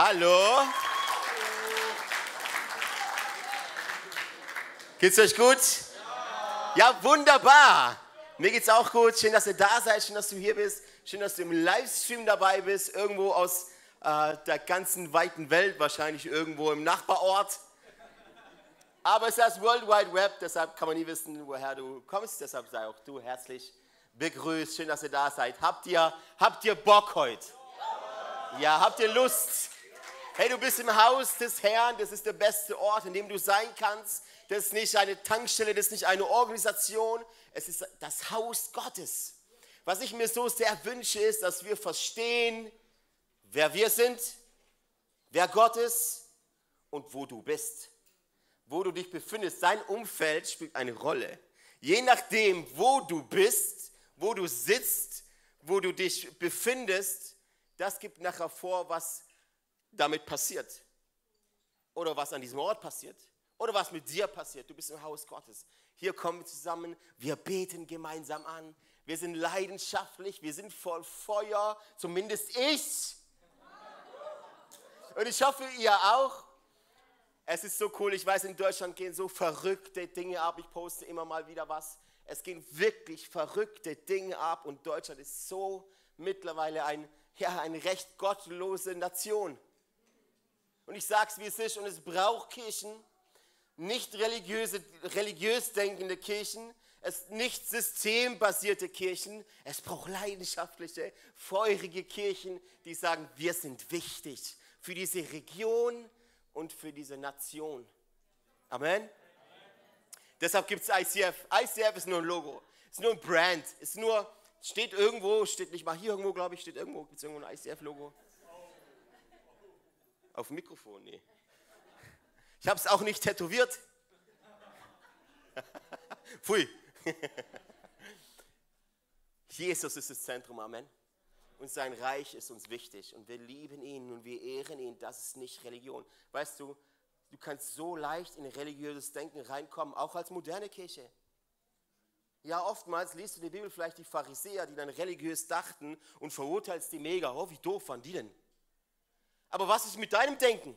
Hallo. Geht's euch gut? Ja, wunderbar. Mir geht's auch gut. Schön, dass ihr da seid. Schön, dass du hier bist. Schön, dass du im Livestream dabei bist. Irgendwo aus äh, der ganzen weiten Welt, wahrscheinlich irgendwo im Nachbarort. Aber es ist das World Wide Web, deshalb kann man nie wissen, woher du kommst. Deshalb sei auch du herzlich begrüßt. Schön, dass ihr da seid. Habt ihr, habt ihr Bock heute? Ja, habt ihr Lust? Hey, du bist im Haus des Herrn. Das ist der beste Ort, in dem du sein kannst. Das ist nicht eine Tankstelle, das ist nicht eine Organisation. Es ist das Haus Gottes. Was ich mir so sehr wünsche, ist, dass wir verstehen, wer wir sind, wer Gott ist und wo du bist. Wo du dich befindest. Sein Umfeld spielt eine Rolle. Je nachdem, wo du bist, wo du sitzt, wo du dich befindest, das gibt nachher vor, was damit passiert. Oder was an diesem Ort passiert. Oder was mit dir passiert. Du bist im Haus Gottes. Hier kommen wir zusammen, wir beten gemeinsam an. Wir sind leidenschaftlich, wir sind voll Feuer, zumindest ich. Und ich hoffe, ihr auch. Es ist so cool, ich weiß, in Deutschland gehen so verrückte Dinge ab. Ich poste immer mal wieder was. Es gehen wirklich verrückte Dinge ab und Deutschland ist so mittlerweile ein, ja, eine recht gottlose Nation. Und ich sage es, wie es ist, und es braucht Kirchen, nicht religiöse, religiös denkende Kirchen, es nicht systembasierte Kirchen, es braucht leidenschaftliche, feurige Kirchen, die sagen, wir sind wichtig für diese Region und für diese Nation. Amen. Deshalb gibt es ICF. ICF ist nur ein Logo, ist nur ein Brand, ist nur, steht irgendwo, steht nicht mal hier irgendwo, glaube ich, steht irgendwo, gibt es irgendwo ein ICF-Logo? Auf Mikrofon, nee. Ich habe es auch nicht tätowiert. Pfui. Jesus ist das Zentrum, Amen. Und sein Reich ist uns wichtig und wir lieben ihn und wir ehren ihn. Das ist nicht Religion. Weißt du, du kannst so leicht in religiöses Denken reinkommen, auch als moderne Kirche. Ja, oftmals liest du in der Bibel vielleicht die Pharisäer, die dann religiös dachten und verurteilst die mega. Oh, wie doof waren die denn? Aber was ist mit deinem Denken?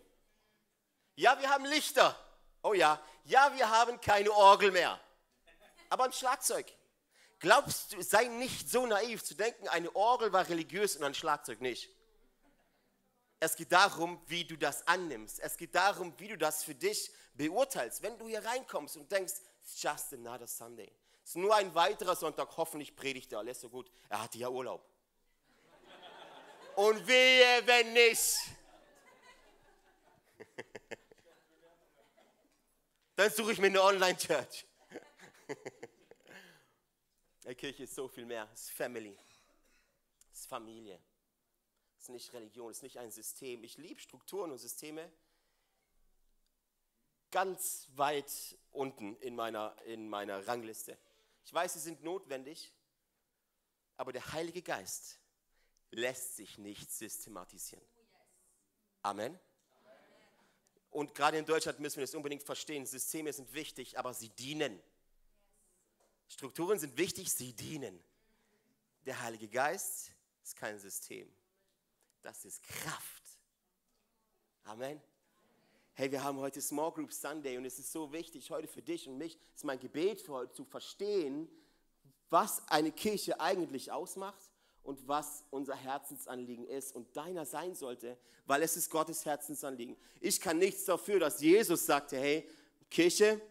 Ja, wir haben Lichter. Oh ja. Ja, wir haben keine Orgel mehr. Aber ein Schlagzeug. Glaubst du, sei nicht so naiv zu denken, eine Orgel war religiös und ein Schlagzeug nicht. Es geht darum, wie du das annimmst. Es geht darum, wie du das für dich beurteilst. Wenn du hier reinkommst und denkst, it's just another Sunday. Es ist nur ein weiterer Sonntag, hoffentlich predigt er alles so gut. Er hatte ja Urlaub. Und wehe, wenn nicht. Dann suche ich mir eine Online-Church. Die Kirche ist so viel mehr. Es ist Family. Es ist Familie. Es ist nicht Religion, es ist nicht ein System. Ich liebe Strukturen und Systeme. Ganz weit unten in meiner, in meiner Rangliste. Ich weiß, sie sind notwendig, aber der Heilige Geist lässt sich nicht systematisieren. Amen. Und gerade in Deutschland müssen wir das unbedingt verstehen. Systeme sind wichtig, aber sie dienen. Strukturen sind wichtig, sie dienen. Der Heilige Geist ist kein System. Das ist Kraft. Amen. Hey, wir haben heute Small Group Sunday und es ist so wichtig heute für dich und mich, ist mein Gebet für heute zu verstehen, was eine Kirche eigentlich ausmacht und was unser Herzensanliegen ist und deiner sein sollte, weil es ist Gottes Herzensanliegen. Ich kann nichts dafür, dass Jesus sagte, hey, Kirche,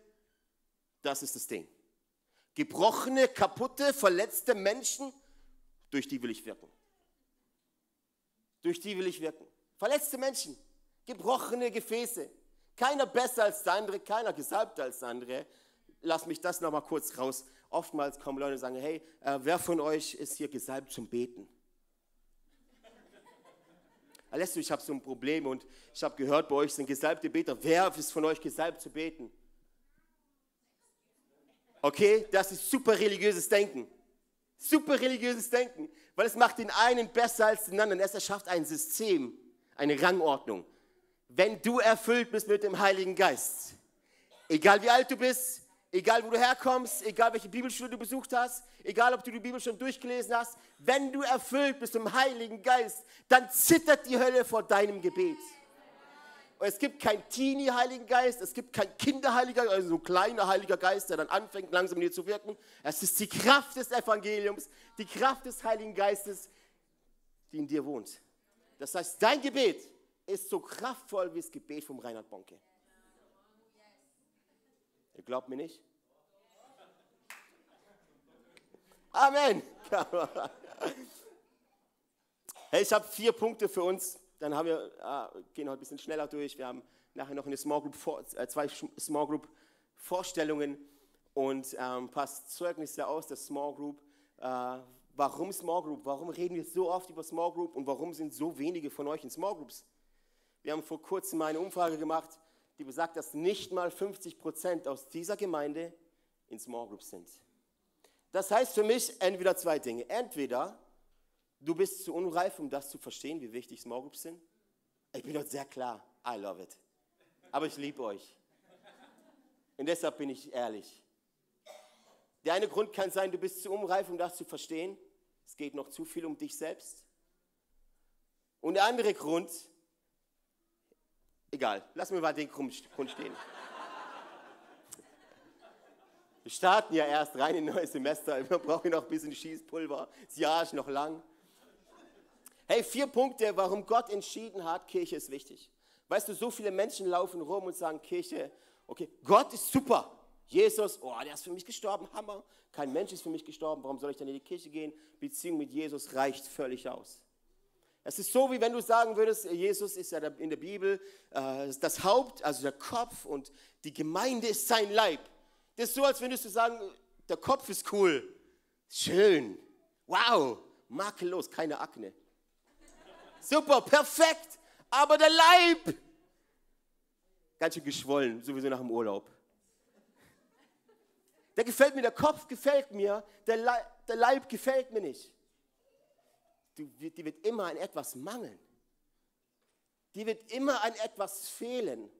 das ist das Ding. Gebrochene, kaputte, verletzte Menschen, durch die will ich wirken. Durch die will ich wirken. Verletzte Menschen, gebrochene Gefäße. Keiner besser als der andere, keiner gesalbter als der andere. Lass mich das nochmal kurz raus oftmals kommen Leute und sagen, hey, äh, wer von euch ist hier gesalbt zum Beten? Alessio, ich habe so ein Problem und ich habe gehört, bei euch sind gesalbte Beter. Wer ist von euch gesalbt zu beten? Okay, das ist super religiöses Denken. Super religiöses Denken, weil es macht den einen besser als den anderen. Es erschafft ein System, eine Rangordnung. Wenn du erfüllt bist mit dem Heiligen Geist, egal wie alt du bist, Egal, wo du herkommst, egal, welche Bibelschule du besucht hast, egal, ob du die Bibel schon durchgelesen hast, wenn du erfüllt bist im Heiligen Geist, dann zittert die Hölle vor deinem Gebet. Es gibt keinen Teenie-Heiligen Geist, es gibt keinen Kinderheiliger, also so ein kleiner Heiliger Geist, der dann anfängt, langsam in dir zu wirken. Es ist die Kraft des Evangeliums, die Kraft des Heiligen Geistes, die in dir wohnt. Das heißt, dein Gebet ist so kraftvoll wie das Gebet vom Reinhard Bonke. Ihr glaubt mir nicht? Amen. Hey, ich habe vier Punkte für uns. Dann haben wir, äh, gehen heute ein bisschen schneller durch. Wir haben nachher noch eine Small Group, äh, zwei Small Group Vorstellungen und ähm, paar Zeugnisse aus der Small Group. Äh, warum Small Group? Warum reden wir so oft über Small Group und warum sind so wenige von euch in Small Groups? Wir haben vor kurzem eine Umfrage gemacht, die besagt, dass nicht mal 50 Prozent aus dieser Gemeinde in Small Groups sind. Das heißt für mich entweder zwei Dinge. Entweder Du bist zu unreif, um das zu verstehen, wie wichtig Small Groups sind? Ich bin dort sehr klar. I love it. Aber ich liebe euch. Und deshalb bin ich ehrlich. Der eine Grund kann sein, du bist zu unreif, um das zu verstehen. Es geht noch zu viel um dich selbst. Und der andere Grund, egal, lass mir mal den Grund stehen. Wir starten ja erst rein in ein neues Semester. Wir brauchen noch ein bisschen Schießpulver. Das Jahr ist noch lang. Hey, vier Punkte, warum Gott entschieden hat, Kirche ist wichtig. Weißt du, so viele Menschen laufen rum und sagen, Kirche, okay, Gott ist super. Jesus, oh, der ist für mich gestorben, Hammer. Kein Mensch ist für mich gestorben, warum soll ich dann in die Kirche gehen? Beziehung mit Jesus reicht völlig aus. Es ist so, wie wenn du sagen würdest, Jesus ist ja in der Bibel äh, das Haupt, also der Kopf und die Gemeinde ist sein Leib. Das ist so, als würdest du sagen, der Kopf ist cool, schön, wow, makellos, keine Akne. Super, perfekt. Aber der Leib, ganz schön geschwollen, sowieso nach dem Urlaub. Der gefällt mir, der Kopf gefällt mir, der Leib, der Leib gefällt mir nicht. Die, die wird immer an etwas mangeln. Die wird immer an etwas fehlen.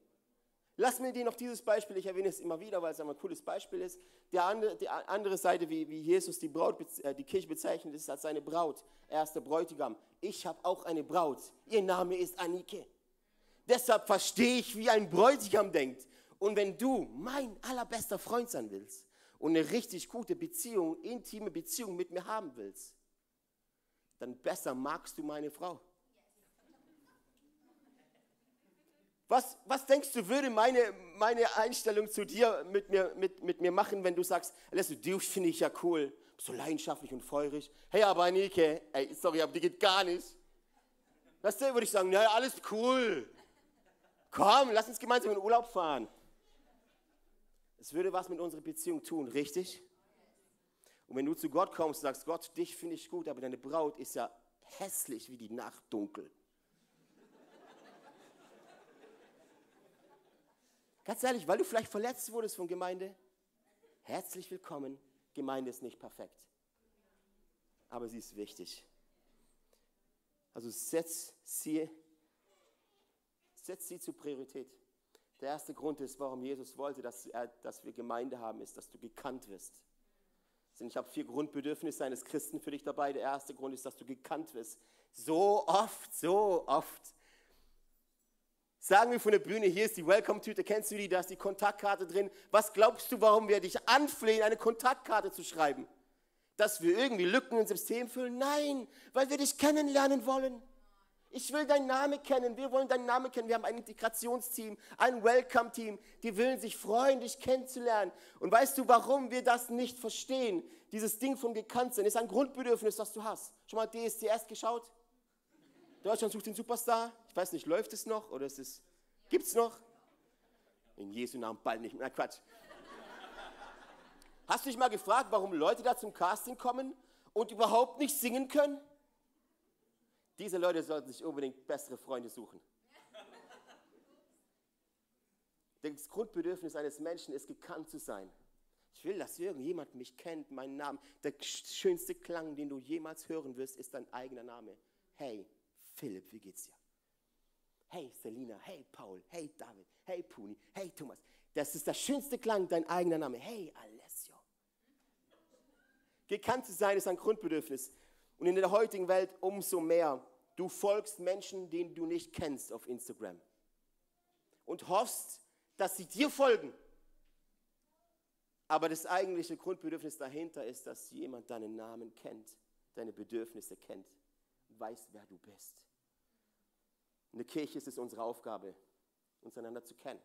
Lass mir dir noch dieses Beispiel, ich erwähne es immer wieder, weil es ein cooles Beispiel ist. Die andere, die andere Seite, wie, wie Jesus die, Braut, äh, die Kirche bezeichnet, ist als seine Braut. Er ist der Bräutigam. Ich habe auch eine Braut. Ihr Name ist Anike. Deshalb verstehe ich, wie ein Bräutigam denkt. Und wenn du mein allerbester Freund sein willst und eine richtig gute Beziehung, intime Beziehung mit mir haben willst, dann besser magst du meine Frau. Was, was denkst du, würde meine, meine Einstellung zu dir mit mir, mit, mit mir machen, wenn du sagst, Alessio, dich finde ich ja cool, so leidenschaftlich und feurig. Hey, aber Anike, ey, sorry, aber die geht gar nicht. Du, würde ich sagen, ja, alles cool. Komm, lass uns gemeinsam in den Urlaub fahren. Es würde was mit unserer Beziehung tun, richtig? Und wenn du zu Gott kommst und sagst, Gott, dich finde ich gut, aber deine Braut ist ja hässlich wie die Nacht dunkel. Ganz ehrlich, weil du vielleicht verletzt wurdest von Gemeinde, herzlich willkommen. Gemeinde ist nicht perfekt, aber sie ist wichtig. Also setz sie, setz sie zur Priorität. Der erste Grund ist, warum Jesus wollte, dass, er, dass wir Gemeinde haben, ist, dass du gekannt wirst. Ich habe vier Grundbedürfnisse eines Christen für dich dabei. Der erste Grund ist, dass du gekannt wirst. So oft, so oft Sagen wir von der Bühne, hier ist die Welcome-Tüte, kennst du die, da ist die Kontaktkarte drin. Was glaubst du, warum wir dich anflehen, eine Kontaktkarte zu schreiben? Dass wir irgendwie Lücken im System füllen? Nein, weil wir dich kennenlernen wollen. Ich will deinen Namen kennen, wir wollen deinen Namen kennen. Wir haben ein Integrationsteam, ein Welcome-Team, die wollen sich freuen, dich kennenzulernen. Und weißt du, warum wir das nicht verstehen? Dieses Ding vom Gekanntsein ist ein Grundbedürfnis, das du hast. Schon mal DSDS geschaut? Deutschland sucht den Superstar. Ich weiß nicht, läuft es noch oder ist es, gibt es noch? In Jesu Namen bald nicht mehr. Na Quatsch. Hast du dich mal gefragt, warum Leute da zum Casting kommen und überhaupt nicht singen können? Diese Leute sollten sich unbedingt bessere Freunde suchen. Das Grundbedürfnis eines Menschen ist, gekannt zu sein. Ich will, dass irgendjemand mich kennt, meinen Namen. Der schönste Klang, den du jemals hören wirst, ist dein eigener Name. Hey, Philipp, wie geht's dir? Hey Selina, hey Paul, hey David, hey Puni, hey Thomas. Das ist der schönste Klang, dein eigener Name. Hey Alessio. Gekannt zu sein ist ein Grundbedürfnis. Und in der heutigen Welt umso mehr. Du folgst Menschen, denen du nicht kennst auf Instagram. und hoffst, dass sie dir folgen. Aber das eigentliche Grundbedürfnis dahinter ist, dass jemand deinen Namen kennt, deine Bedürfnisse kennt, weiß, wer du bist. In der Kirche ist es unsere Aufgabe, uns einander zu kennen,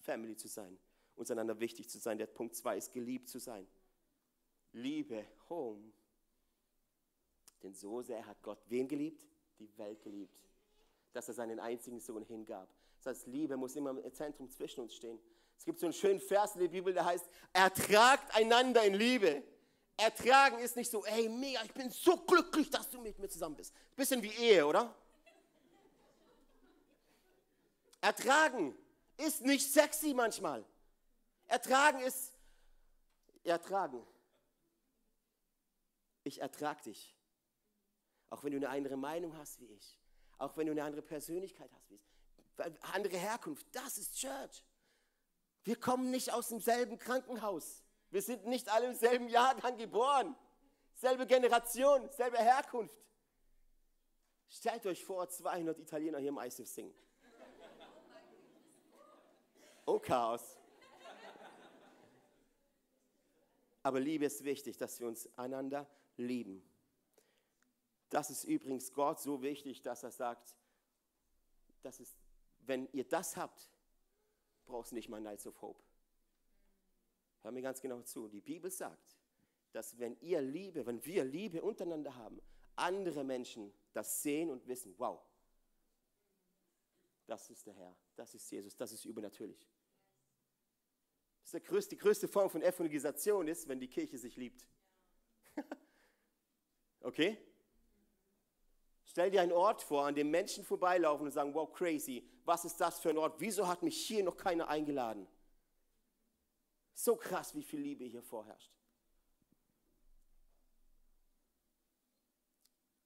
Family zu sein, uns einander wichtig zu sein. Der Punkt 2 ist geliebt zu sein. Liebe, Home. Denn so sehr hat Gott wen geliebt? Die Welt geliebt. Dass er seinen einzigen Sohn hingab. Das heißt, Liebe muss immer im Zentrum zwischen uns stehen. Es gibt so einen schönen Vers in der Bibel, der heißt, ertragt einander in Liebe. Ertragen ist nicht so, ey, mega, ich bin so glücklich, dass du mit mir zusammen bist. Bisschen wie Ehe, oder? Ertragen ist nicht sexy manchmal. Ertragen ist ertragen. Ich ertrag dich. Auch wenn du eine andere Meinung hast wie ich. Auch wenn du eine andere Persönlichkeit hast wie ich. Andere Herkunft. Das ist Church. Wir kommen nicht aus demselben Krankenhaus. Wir sind nicht alle im selben Jahrgang geboren. Selbe Generation, selbe Herkunft. Stellt euch vor, 200 Italiener hier im ISIF singen. Oh, Chaos. Aber Liebe ist wichtig, dass wir uns einander lieben. Das ist übrigens Gott so wichtig, dass er sagt, dass es, wenn ihr das habt, brauchst nicht mal Nights of Hope. Hör mir ganz genau zu. Die Bibel sagt, dass wenn ihr Liebe, wenn wir Liebe untereinander haben, andere Menschen das sehen und wissen, wow, das ist der Herr, das ist Jesus, das ist übernatürlich. Das ist größte, die größte Form von Evangelisation ist, wenn die Kirche sich liebt. okay? Stell dir einen Ort vor, an dem Menschen vorbeilaufen und sagen, wow, crazy, was ist das für ein Ort? Wieso hat mich hier noch keiner eingeladen? So krass, wie viel Liebe hier vorherrscht.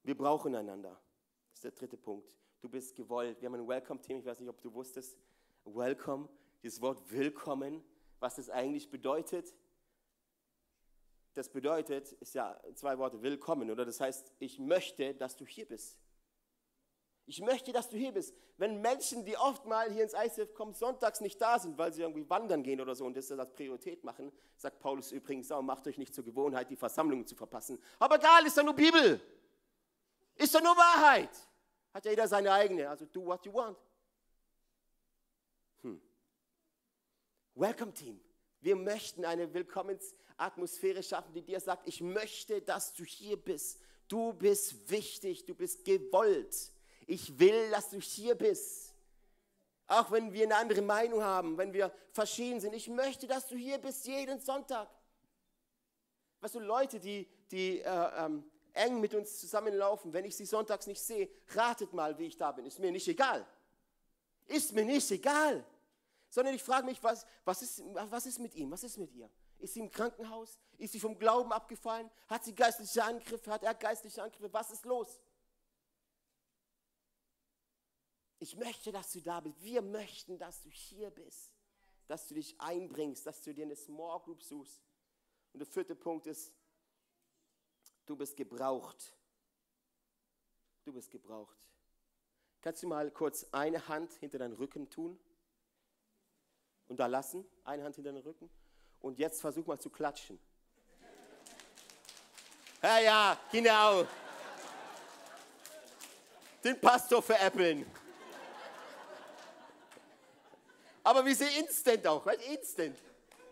Wir brauchen einander. Das ist der dritte Punkt. Du bist gewollt. Wir haben ein Welcome-Team, ich weiß nicht, ob du wusstest. Welcome, dieses Wort willkommen, was das eigentlich bedeutet. Das bedeutet, ist ja zwei Worte, willkommen, oder? Das heißt, ich möchte, dass du hier bist. Ich möchte, dass du hier bist. Wenn Menschen, die oft mal hier ins ICF kommen, sonntags nicht da sind, weil sie irgendwie wandern gehen oder so und das als Priorität machen, sagt Paulus übrigens, auch, macht euch nicht zur Gewohnheit, die Versammlungen zu verpassen. Aber egal, ist doch nur Bibel. Ist doch nur Wahrheit. Hat ja jeder seine eigene. Also do what you want. Hm. Welcome Team. Wir möchten eine Willkommensatmosphäre schaffen, die dir sagt, ich möchte, dass du hier bist. Du bist wichtig, du bist gewollt. Ich will, dass du hier bist. Auch wenn wir eine andere Meinung haben, wenn wir verschieden sind. Ich möchte, dass du hier bist jeden Sonntag. Weißt du, Leute, die, die äh, ähm, eng mit uns zusammenlaufen, wenn ich sie sonntags nicht sehe, ratet mal, wie ich da bin. Ist mir nicht egal. Ist mir nicht egal. Sondern ich frage mich, was, was, ist, was ist mit ihm? Was ist mit ihr? Ist sie im Krankenhaus? Ist sie vom Glauben abgefallen? Hat sie geistliche Angriffe? Hat er geistliche Angriffe? Was ist los? Ich möchte, dass du da bist. Wir möchten, dass du hier bist. Dass du dich einbringst, dass du dir eine Small Group suchst. Und der vierte Punkt ist, du bist gebraucht. Du bist gebraucht. Kannst du mal kurz eine Hand hinter deinen Rücken tun? Und da lassen, eine Hand hinter den Rücken. Und jetzt versuch mal zu klatschen. Ja, ja, genau. Den Pastor veräppeln. Aber wie sie instant auch, weißt instant.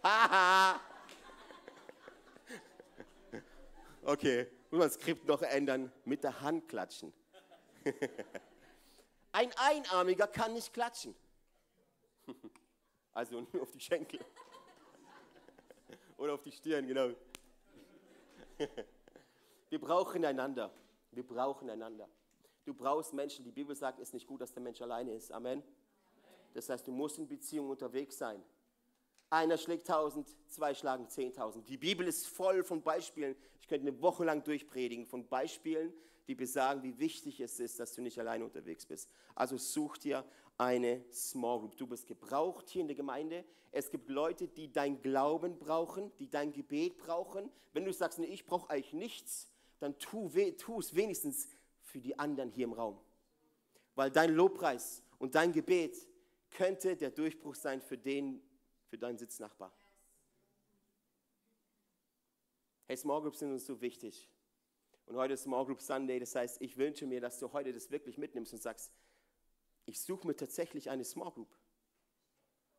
Haha. okay, muss man das Skript noch ändern, mit der Hand klatschen. Ein Einarmiger kann nicht klatschen. Also nur auf die Schenkel. Oder auf die Stirn, genau. Wir brauchen einander. Wir brauchen einander. Du brauchst Menschen. Die Bibel sagt, es ist nicht gut, dass der Mensch alleine ist. Amen. Das heißt, du musst in Beziehung unterwegs sein. Einer schlägt tausend, zwei schlagen zehntausend. Die Bibel ist voll von Beispielen. Ich könnte eine Woche lang durchpredigen von Beispielen, die besagen, wie wichtig es ist, dass du nicht alleine unterwegs bist. Also such dir eine Small Group. Du bist gebraucht hier in der Gemeinde. Es gibt Leute, die dein Glauben brauchen, die dein Gebet brauchen. Wenn du sagst, nee, ich brauche eigentlich nichts, dann tu, tu es wenigstens für die anderen hier im Raum. Weil dein Lobpreis und dein Gebet könnte der Durchbruch sein für den, für deinen Sitznachbar. Hey, Small Groups sind uns so wichtig. Und heute ist Small Group Sunday, das heißt, ich wünsche mir, dass du heute das wirklich mitnimmst und sagst, ich suche mir tatsächlich eine Small Group.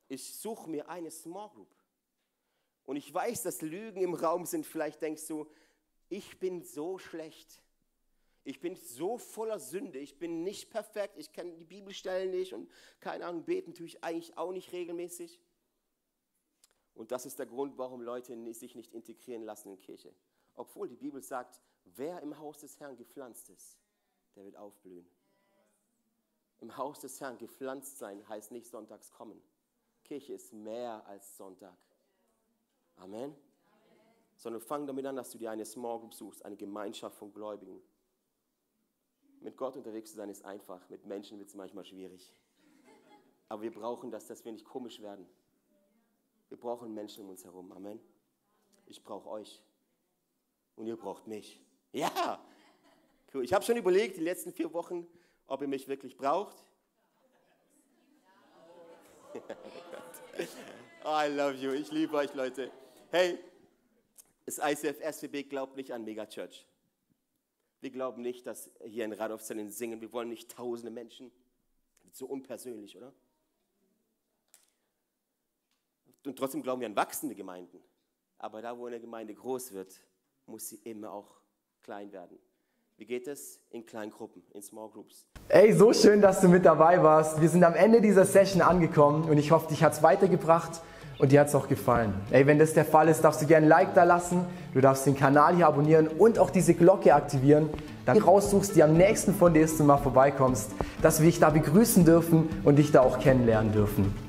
Ich suche mir eine Small Group. Und ich weiß, dass Lügen im Raum sind. Vielleicht denkst du, ich bin so schlecht. Ich bin so voller Sünde. Ich bin nicht perfekt. Ich kenne die Bibelstellen nicht und keine Ahnung, beten tue ich eigentlich auch nicht regelmäßig. Und das ist der Grund, warum Leute sich nicht integrieren lassen in Kirche. Obwohl die Bibel sagt, wer im Haus des Herrn gepflanzt ist, der wird aufblühen. Im Haus des Herrn gepflanzt sein heißt nicht sonntags kommen. Kirche ist mehr als Sonntag. Amen. Sondern fang damit an, dass du dir eine Small Group suchst, eine Gemeinschaft von Gläubigen. Mit Gott unterwegs zu sein ist einfach, mit Menschen wird es manchmal schwierig. Aber wir brauchen das, dass wir nicht komisch werden. Wir brauchen Menschen um uns herum. Amen. Ich brauche euch. Und ihr braucht mich. Ja! Cool. Ich habe schon überlegt, die letzten vier Wochen, ob ihr mich wirklich braucht. I love you. Ich liebe euch, Leute. Hey, das ICF SWB glaubt nicht an Megachurch. Wir glauben nicht, dass hier in Radolfzellen singen. Wir wollen nicht tausende Menschen. So unpersönlich, oder? Und trotzdem glauben wir an wachsende Gemeinden. Aber da, wo eine Gemeinde groß wird, muss sie immer auch klein werden. Wie geht es? In kleinen Gruppen, in Small Groups. Ey, so schön, dass du mit dabei warst. Wir sind am Ende dieser Session angekommen und ich hoffe, dich hat es weitergebracht und dir hat es auch gefallen. Ey, wenn das der Fall ist, darfst du gerne ein Like da lassen, du darfst den Kanal hier abonnieren und auch diese Glocke aktivieren, dann raussuchst, die am nächsten von dir ist und mal vorbeikommst, dass wir dich da begrüßen dürfen und dich da auch kennenlernen dürfen.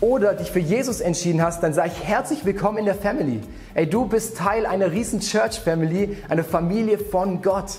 oder dich für Jesus entschieden hast, dann sage ich herzlich willkommen in der Family. Ey, du bist Teil einer riesen Church Family, einer Familie von Gott.